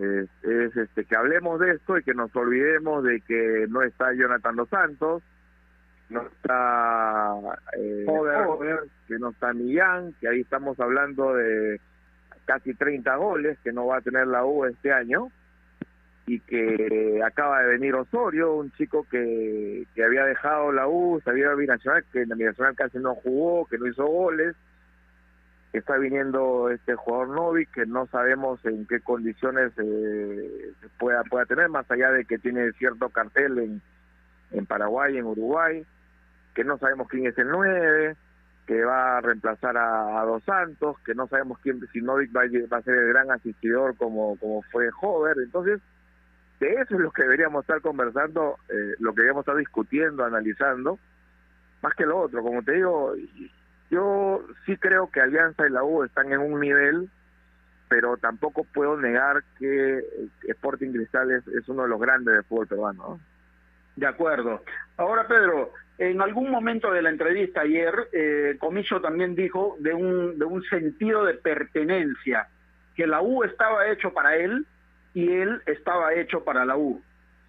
eh, es, este que hablemos de esto y que nos olvidemos de que no está Jonathan Dos Santos, no está eh, que no está Millán, que ahí estamos hablando de casi 30 goles que no va a tener la U este año y que acaba de venir Osorio, un chico que, que había dejado la U, se había binacional, que en la binacional casi no jugó, que no hizo goles, está viniendo este jugador Novi, que no sabemos en qué condiciones eh, pueda, pueda tener, más allá de que tiene cierto cartel en, en Paraguay, en Uruguay, que no sabemos quién es el 9, que va a reemplazar a, Dos Santos, que no sabemos quién, si Novik va, va, a ser el gran asistidor como, como fue Hover, entonces de eso es lo que deberíamos estar conversando, eh, lo que deberíamos estar discutiendo, analizando, más que lo otro. Como te digo, yo sí creo que Alianza y la U están en un nivel, pero tampoco puedo negar que Sporting Cristal es, uno de los grandes del fútbol peruano. De acuerdo. Ahora, Pedro, en algún momento de la entrevista ayer, eh, Comiso también dijo de un, de un sentido de pertenencia, que la U estaba hecho para él y él estaba hecho para la U.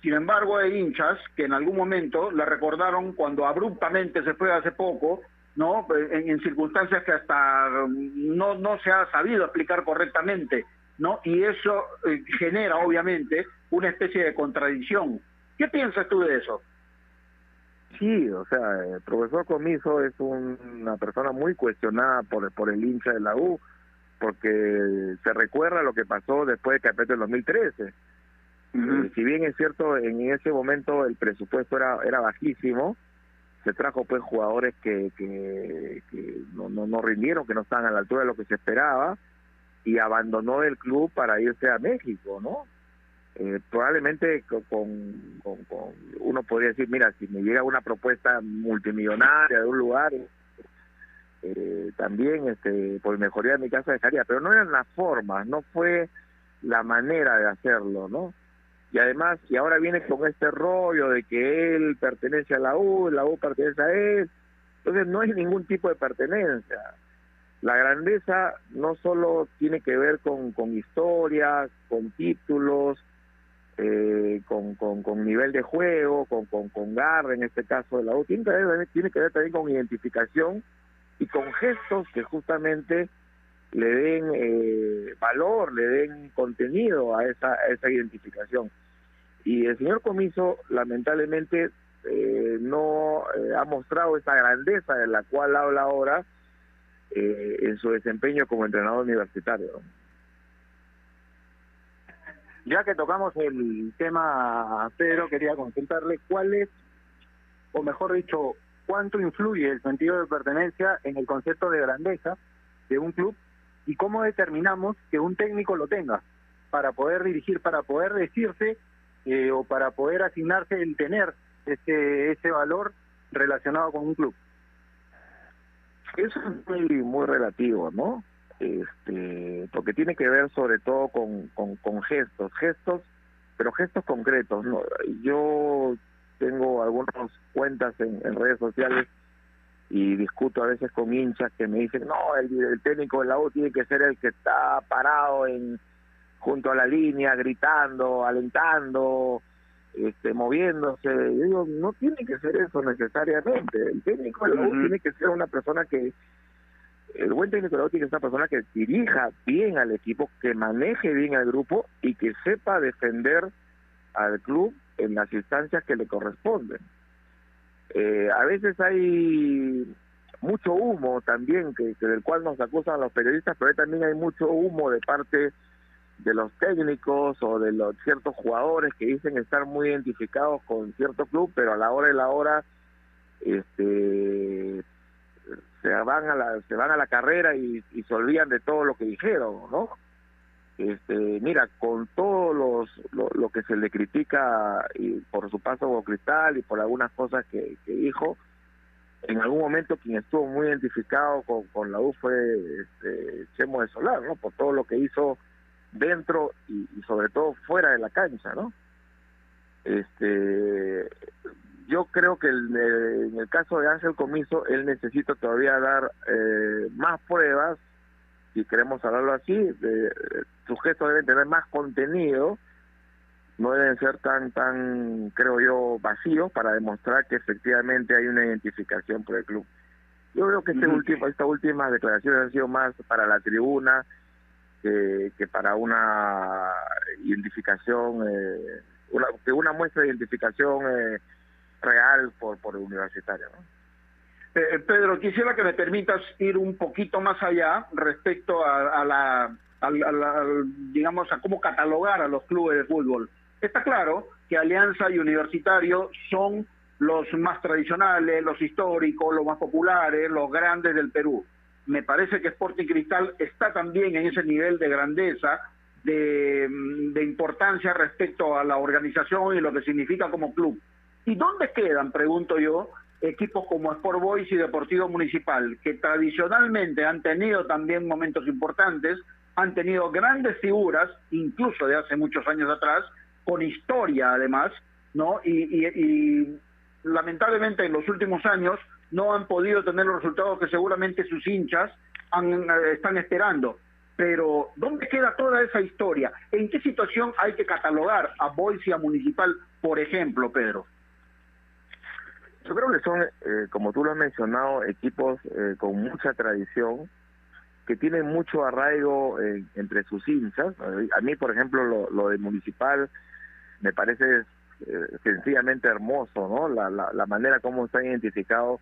Sin embargo, hay hinchas que en algún momento le recordaron cuando abruptamente se fue hace poco, ¿no? En, circunstancias que hasta mm, no, no se ha sabido explicar correctamente, ¿no? Y eso eh, genera, obviamente, una especie de contradicción. ¿Qué piensas tú de eso? Sí, o sea, el profesor Comiso es una persona muy cuestionada por, por el hincha de la U porque se recuerda lo que pasó después de Capete del 2013. Eh, si bien es cierto, en ese momento el presupuesto era, era bajísimo, se trajo pues jugadores que, que, no, no, no rindieron, que no estaban a la altura de lo que se esperaba, y abandonó el club para irse a México, ¿no? Eh, probablemente con, con, con, uno podría decir, mira, si me llega una propuesta multimillonaria de un lugar, eh, también este, por mejoría de mi casa dejaría, pero no eran las formas, no fue la manera de hacerlo, ¿no? Y además, y ahora viene con este rollo de que él pertenece a la U, la U pertenece a él, entonces no hay ningún tipo de pertenencia. La grandeza no solo tiene que ver con, con historias, con títulos, eh, con, con, con, nivel de juego, con, con, con garra en este caso de la U, tiene que ver, tiene que ver también con identificación y con gestos que justamente le den eh, valor, le den contenido a esa, esa identificación. Y el señor Comiso, lamentablemente, eh, no eh, ha mostrado esa grandeza de la cual habla ahora eh, en su desempeño como entrenador universitario. Ya que tocamos el tema, Pedro, quería consultarle cuál es, o mejor dicho, cuánto influye el sentido de pertenencia en el concepto de grandeza de un club y cómo determinamos que un técnico lo tenga para poder dirigir, para poder decirse eh, o para poder asignarse el tener ese, ese valor relacionado con un club. Eso es muy, muy relativo, ¿no? Este, porque tiene que ver sobre todo con, con, con gestos, gestos, pero gestos concretos. ¿no? Yo tengo algunas cuentas en, en redes sociales y discuto a veces con hinchas que me dicen, no, el, el técnico de la U tiene que ser el que está parado en junto a la línea, gritando, alentando, este, moviéndose. Yo digo, no tiene que ser eso necesariamente. El técnico de la U tiene que ser una persona que, el buen técnico de la U tiene que ser una persona que dirija bien al equipo, que maneje bien al grupo y que sepa defender al club en las instancias que le corresponden. Eh, a veces hay mucho humo también que, del cual nos acusan los periodistas, pero también hay mucho humo de parte de los técnicos o de los ciertos jugadores que dicen estar muy identificados con cierto club, pero a la hora de la hora este se van a la se van a la carrera y, y se olvidan de todo lo que dijeron, ¿no? Este, mira, con todo los, lo, que se le critica y por su paso por Cristal y por algunas cosas que, dijo, en algún momento quien estuvo muy identificado con, con la U fue este, Chemo de Solar, ¿no? Por todo lo que hizo dentro y, sobre todo fuera de la cancha, ¿no? Este, yo creo que el, en el caso de Ángel Comiso, él necesita todavía dar eh, más pruebas, si queremos hablarlo así, de, sus gestos deben tener más contenido, no deben ser tan, tan, creo yo, vacíos para demostrar que efectivamente hay una identificación por el club. Yo creo que este último, esta última declaración han sido más para la tribuna, que, que para una identificación, eh, una, que una muestra de identificación eh, real por, por el universitario. ¿no? Eh, Pedro, quisiera que me permitas ir un poquito más allá respecto a, la, digamos, a cómo catalogar a los clubes de fútbol. Está claro que Alianza y Universitario son los más tradicionales, los históricos, los más populares, los grandes del Perú me parece que Sporting Cristal está también en ese nivel de grandeza, de, de, importancia respecto a la organización y lo que significa como club. ¿Y dónde quedan, pregunto yo, equipos como Sport Boys y Deportivo Municipal, que tradicionalmente han tenido también momentos importantes, han tenido grandes figuras, incluso de hace muchos años atrás, con historia además, ¿no? Y, y, y lamentablemente en los últimos años no han podido tener los resultados que seguramente sus hinchas han, están esperando. Pero, ¿dónde queda toda esa historia? ¿En qué situación hay que catalogar a Boys y a Municipal, por ejemplo, Pedro? Yo creo que son, eh, como tú lo has mencionado, equipos eh, con mucha tradición, que tienen mucho arraigo eh, entre sus hinchas. A mí, por ejemplo, lo, lo de Municipal me parece sencillamente hermoso, ¿no? La, la, manera como están identificados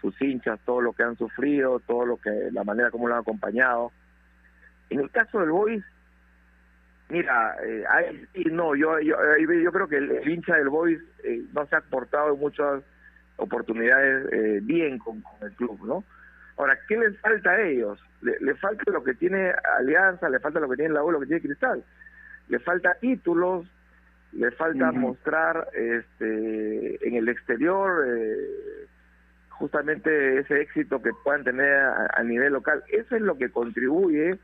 sus hinchas, todo lo que han sufrido, todo lo que, la manera como lo han acompañado. En el caso del Boys, mira, eh, hay, no, yo, yo, yo creo que el, el hincha del Boys eh, no se ha portado en muchas oportunidades eh, bien con, con, el club, ¿no? Ahora, ¿qué les falta a ellos? Le, le, falta lo que tiene Alianza, le falta lo que tiene la U, lo que tiene Cristal. Le falta títulos, le falta uh -huh. mostrar este en el exterior eh, justamente ese éxito que puedan tener a, a, nivel local. Eso es lo que contribuye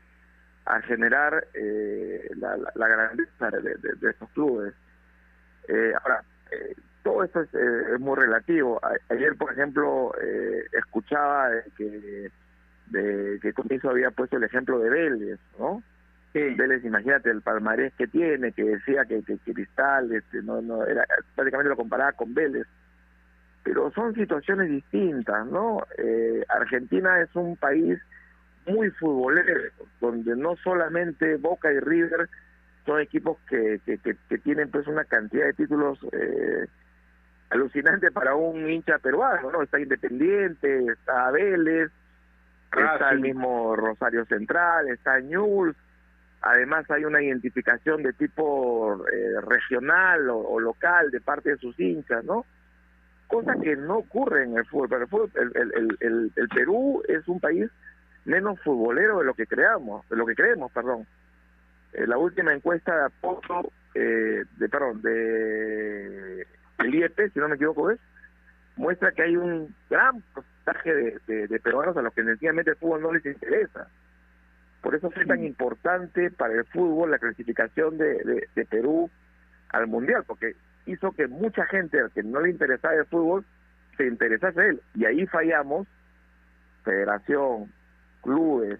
a generar eh, la, la, la, grandeza de, de, de estos clubes. Eh, ahora, eh, todo esto es, eh, es, muy relativo. A, ayer, por ejemplo, eh, escuchaba que de que Comiso había puesto el ejemplo de Vélez, ¿no? Sí. Vélez, imagínate el palmarés que tiene, que decía que, que, que Cristal, este, no, no, era, prácticamente lo comparaba con Vélez pero son situaciones distintas, ¿no? Eh, Argentina es un país muy futbolero, donde no solamente Boca y River son equipos que, que, que, tienen pues una cantidad de títulos eh, alucinante para un hincha peruano, ¿no? Está Independiente, está Vélez, está el mismo Rosario Central, está Ñuls, además hay una identificación de tipo eh, regional o, local de parte de sus hinchas, ¿no? Cosa que no ocurre en el fútbol, el, el, el, el Perú es un país menos futbolero de lo que creamos, de lo que creemos, perdón. Eh, la última encuesta de apoyo, eh, de perdón, de el IEP, si no me equivoco, es muestra que hay un gran porcentaje de, de, peruanos a los que sencillamente el fútbol no les interesa. Por eso fue tan importante para el fútbol la clasificación de, de, Perú al Mundial, porque hizo que mucha gente que no le interesaba el fútbol se interesase él. Y ahí fallamos, federación, clubes,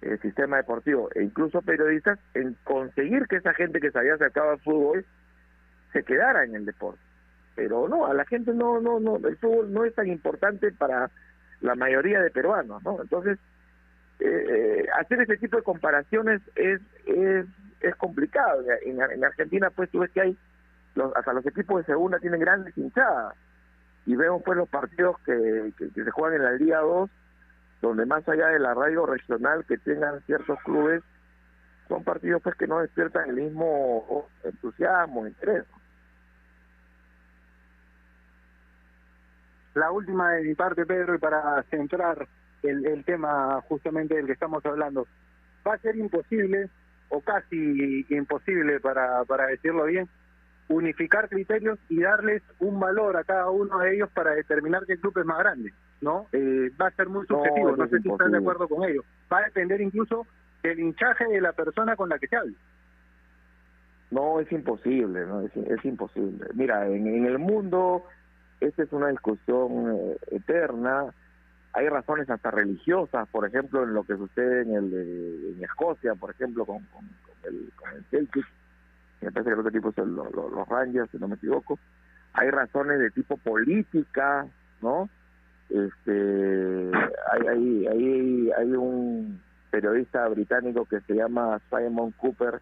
el sistema deportivo e incluso periodistas en conseguir que esa gente que se había acercado al fútbol se quedara en el deporte. Pero no, a la gente no, no, no, el fútbol no es tan importante para la mayoría de peruanos, ¿no? Entonces, eh, eh hacer ese tipo de comparaciones es, es, es complicado. En, en, Argentina, pues tú ves que hay, los, hasta los equipos de segunda tienen grandes hinchadas. Y vemos pues los partidos que, que, que se juegan en la Liga 2 donde más allá del arraigo regional que tengan ciertos clubes, son partidos pues que no despiertan el mismo entusiasmo, interés. La última de mi parte, Pedro, y para centrar el, el tema justamente del que estamos hablando, va a ser imposible, o casi imposible para, para decirlo bien, unificar criterios y darles un valor a cada uno de ellos para determinar qué club es más grande. ¿no? Eh, va a ser muy subjetivo, no, sé si están de acuerdo con ello. Va a depender incluso del hinchaje de la persona con la que se hable. No, es imposible, no es, es imposible. Mira, en, en, el mundo esta es una discusión eh, eterna. Hay razones hasta religiosas, por ejemplo, en lo que sucede en el en Escocia, por ejemplo, con, el, con el Celtic. Me parece que el otro tipo es los Rangers, si no me equivoco. Hay razones de tipo política, ¿no? este hay, hay, hay, hay un periodista británico que se llama Simon Cooper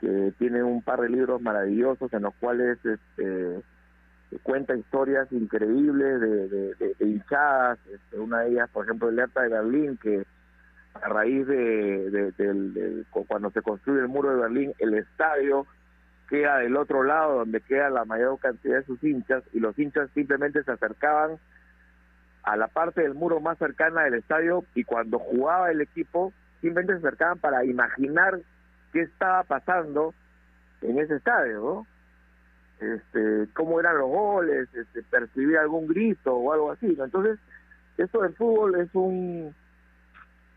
que tiene un par de libros maravillosos en los cuales este, cuenta historias increíbles de, de, hinchadas, este, una de ellas, por ejemplo, el Hertha de Berlín, que a raíz de, de, cuando se construye el muro de Berlín, el estadio queda del otro lado, donde queda la mayor cantidad de sus hinchas, y los hinchas simplemente se acercaban a la parte del muro más cercana del estadio y cuando jugaba el equipo simplemente se acercaban para imaginar qué estaba pasando en ese estadio, ¿no? Este, cómo eran los goles, este, percibir algún grito o algo así, ¿no? Entonces, esto del fútbol es un...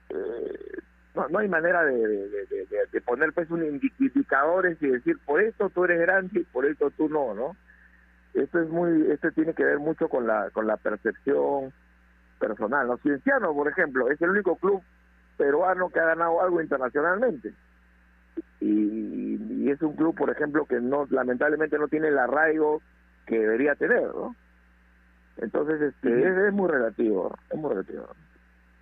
Eh, no, no hay manera de, de, de, poner pues un indicadores y decir, por esto tú eres grande y por esto tú no, ¿no? Esto es muy, esto tiene que ver mucho con la, con la percepción personal. ¿no? Cienciano, por ejemplo, es el único club peruano que ha ganado algo internacionalmente. Y, es un club, por ejemplo, que no lamentablemente no tiene el arraigo que debería tener, ¿no? Entonces, este, es, muy relativo, es muy relativo.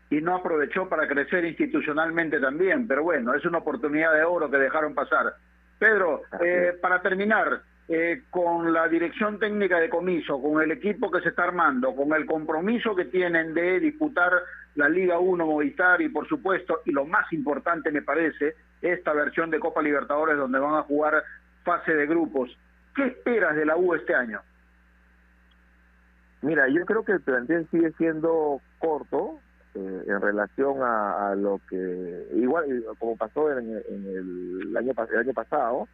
Y no aprovechó para crecer institucionalmente también, pero bueno, es una oportunidad de oro que dejaron pasar. Pedro, eh, para terminar, eh, con la dirección técnica de comiso, con el equipo que se está armando, con el compromiso que tienen de disputar la Liga 1 Movistar y por supuesto, y lo más importante me parece, esta versión de Copa Libertadores donde van a jugar fase de grupos. ¿Qué esperas de la U este año? Mira, yo creo que el plantel sigue siendo corto eh, en relación a, lo que, igual como pasó en, el, año, el año pasado,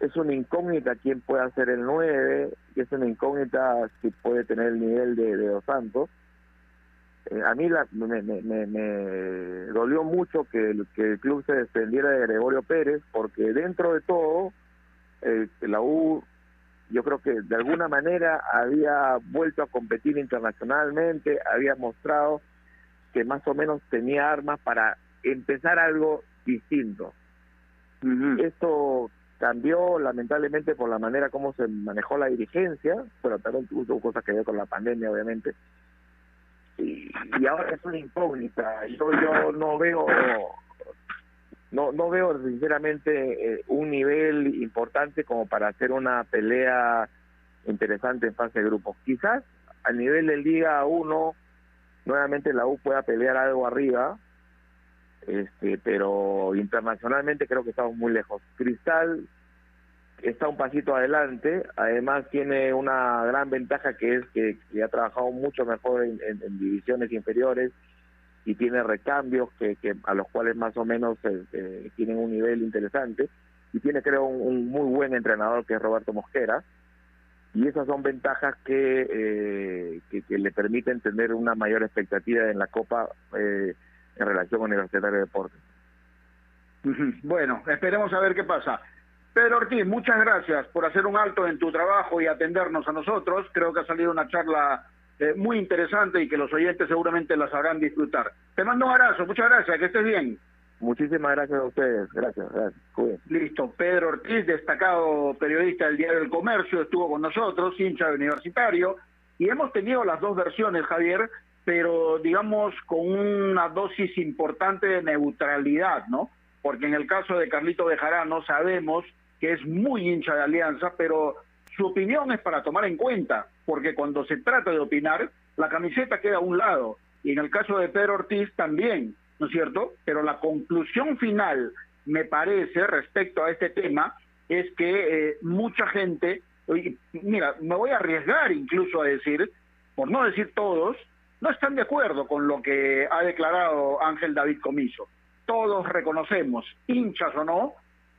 es una incógnita quién puede hacer el 9, y es una incógnita si puede tener el nivel de, de Dos Santos. Eh, a mí la, me, me, me, dolió mucho que el, que el club se desprendiera de Gregorio Pérez, porque dentro de todo, eh, la U, yo creo que de alguna manera había vuelto a competir internacionalmente, había mostrado que más o menos tenía armas para empezar algo distinto. Esto cambió lamentablemente por la manera como se manejó la dirigencia, pero también tuvo cosas que ver con la pandemia, obviamente. Y, y ahora es una incógnita. Yo, yo no veo no no veo sinceramente eh, un nivel importante como para hacer una pelea interesante en fase de grupos. Quizás a nivel de Liga 1 nuevamente la U pueda pelear algo arriba, este, pero internacionalmente creo que estamos muy lejos. Cristal está un pasito adelante, además tiene una gran ventaja que es que, ha trabajado mucho mejor en, divisiones inferiores y tiene recambios que, a los cuales más o menos eh, eh, tienen un nivel interesante y tiene creo un, un, muy buen entrenador que es Roberto Mosquera y esas son ventajas que, eh, que, le permiten tener una mayor expectativa en la Copa eh, en relación con Universitario de Deportes. Bueno, esperemos a ver qué pasa. Pedro Ortiz, muchas gracias por hacer un alto en tu trabajo y atendernos a nosotros. Creo que ha salido una charla eh, muy interesante y que los oyentes seguramente la sabrán disfrutar. Te mando un abrazo, muchas gracias, que estés bien. Muchísimas gracias a ustedes, gracias, gracias. Listo, Pedro Ortiz, destacado periodista del Diario del Comercio, estuvo con nosotros, hincha universitario, y hemos tenido las dos versiones, Javier, pero digamos con una dosis importante de neutralidad, ¿no? Porque en el caso de Carlito Bejarano sabemos que es muy hincha de Alianza, pero su opinión es para tomar en cuenta, porque cuando se trata de opinar, la camiseta queda a un lado, y en el caso de Pedro Ortiz también, ¿no es cierto? Pero la conclusión final, me parece, respecto a este tema, es que eh, mucha gente, mira, me voy a arriesgar incluso a decir, por no decir todos, no están de acuerdo con lo que ha declarado Ángel David Comiso. Todos reconocemos, hinchas o no,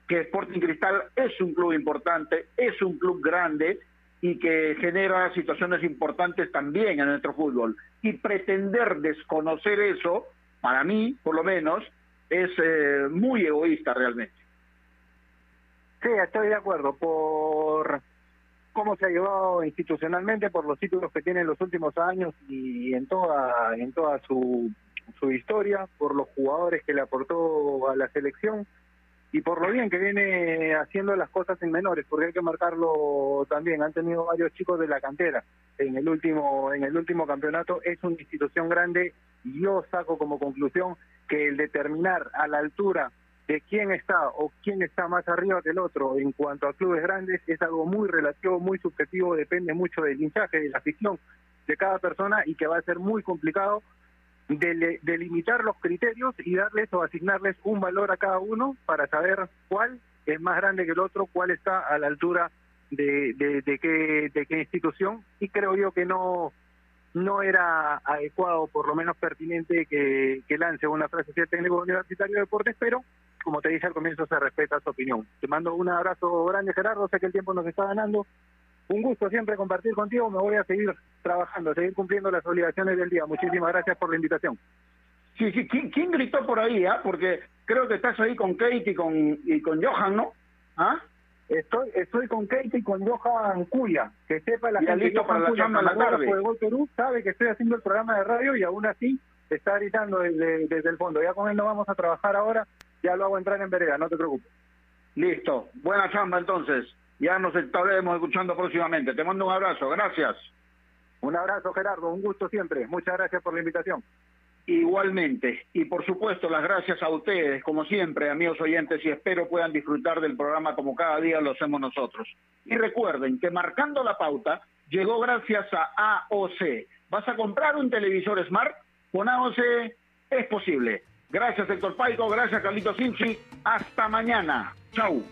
que Sporting Cristal es un club importante, es un club grande y que genera situaciones importantes también en nuestro fútbol. Y pretender desconocer eso, para mí, por lo menos, es eh, muy egoísta realmente. Sí, estoy de acuerdo. Por cómo se ha llevado institucionalmente, por los títulos que tiene en los últimos años y en toda, en toda su, su historia, por los jugadores que le aportó a la selección y por lo bien que viene haciendo las cosas en menores, porque hay que marcarlo también. Han tenido varios chicos de la cantera en el último en el último campeonato. Es una institución grande y yo saco como conclusión que el determinar a la altura de quién está o quién está más arriba que el otro en cuanto a clubes grandes es algo muy relativo, muy subjetivo, depende mucho del hinchaje, de la afición de cada persona y que va a ser muy complicado de, de, limitar los criterios y darles o asignarles un valor a cada uno para saber cuál es más grande que el otro, cuál está a la altura de, de, de, qué, de qué institución y creo yo que no no era adecuado, por lo menos pertinente, que, lance una frase el técnico universitario de deportes, pero como te dije al comienzo, se respeta su opinión. Te mando un abrazo grande, Gerardo, sé que el tiempo nos está ganando. Un gusto siempre compartir contigo, me voy a seguir trabajando, seguir cumpliendo las obligaciones del día. Muchísimas gracias por la invitación. Sí, sí, ¿quién, quién gritó por ahí? Ah? Porque creo que estás ahí con Kate y con, y con Johan, ¿no? ¿Ah? Estoy, estoy con Kate y con Johan Cuya, que sepa la ya gente listo para la chamba en la tarde. De Gol Perú, sabe que estoy haciendo el programa de radio y aún así está gritando desde, desde el fondo. Ya con él no vamos a trabajar ahora, ya lo hago entrar en vereda, no te preocupes. Listo, buena chamba entonces. Ya nos estaremos escuchando próximamente. Te mando un abrazo, gracias. Un abrazo, Gerardo, un gusto siempre. Muchas gracias por la invitación. Igualmente, y por supuesto las gracias a ustedes, como siempre, amigos oyentes, y espero puedan disfrutar del programa como cada día lo hacemos nosotros. Y recuerden que marcando la pauta llegó gracias a AOC. ¿Vas a comprar un televisor Smart? Con AOC es posible. Gracias, Héctor Paico, gracias, Carlito Sinchi. Hasta mañana. Chau.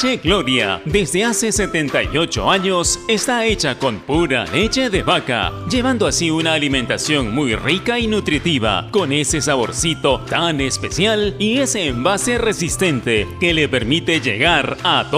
Leche Gloria, desde hace 78 años, está hecha con pura leche de vaca, llevando así una alimentación muy rica y nutritiva, con ese saborcito tan especial y ese envase resistente que le permite llegar a todos